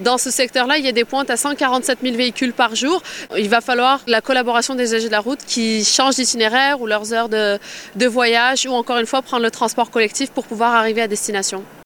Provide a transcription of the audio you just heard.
Dans ce secteur-là, il y a des pointes à 147 000 véhicules par jour. Il va falloir la collaboration des agents de la route qui changent d'itinéraire ou leurs heures de, de voyage ou encore une fois prendre le transport collectif pour pouvoir arriver à destination.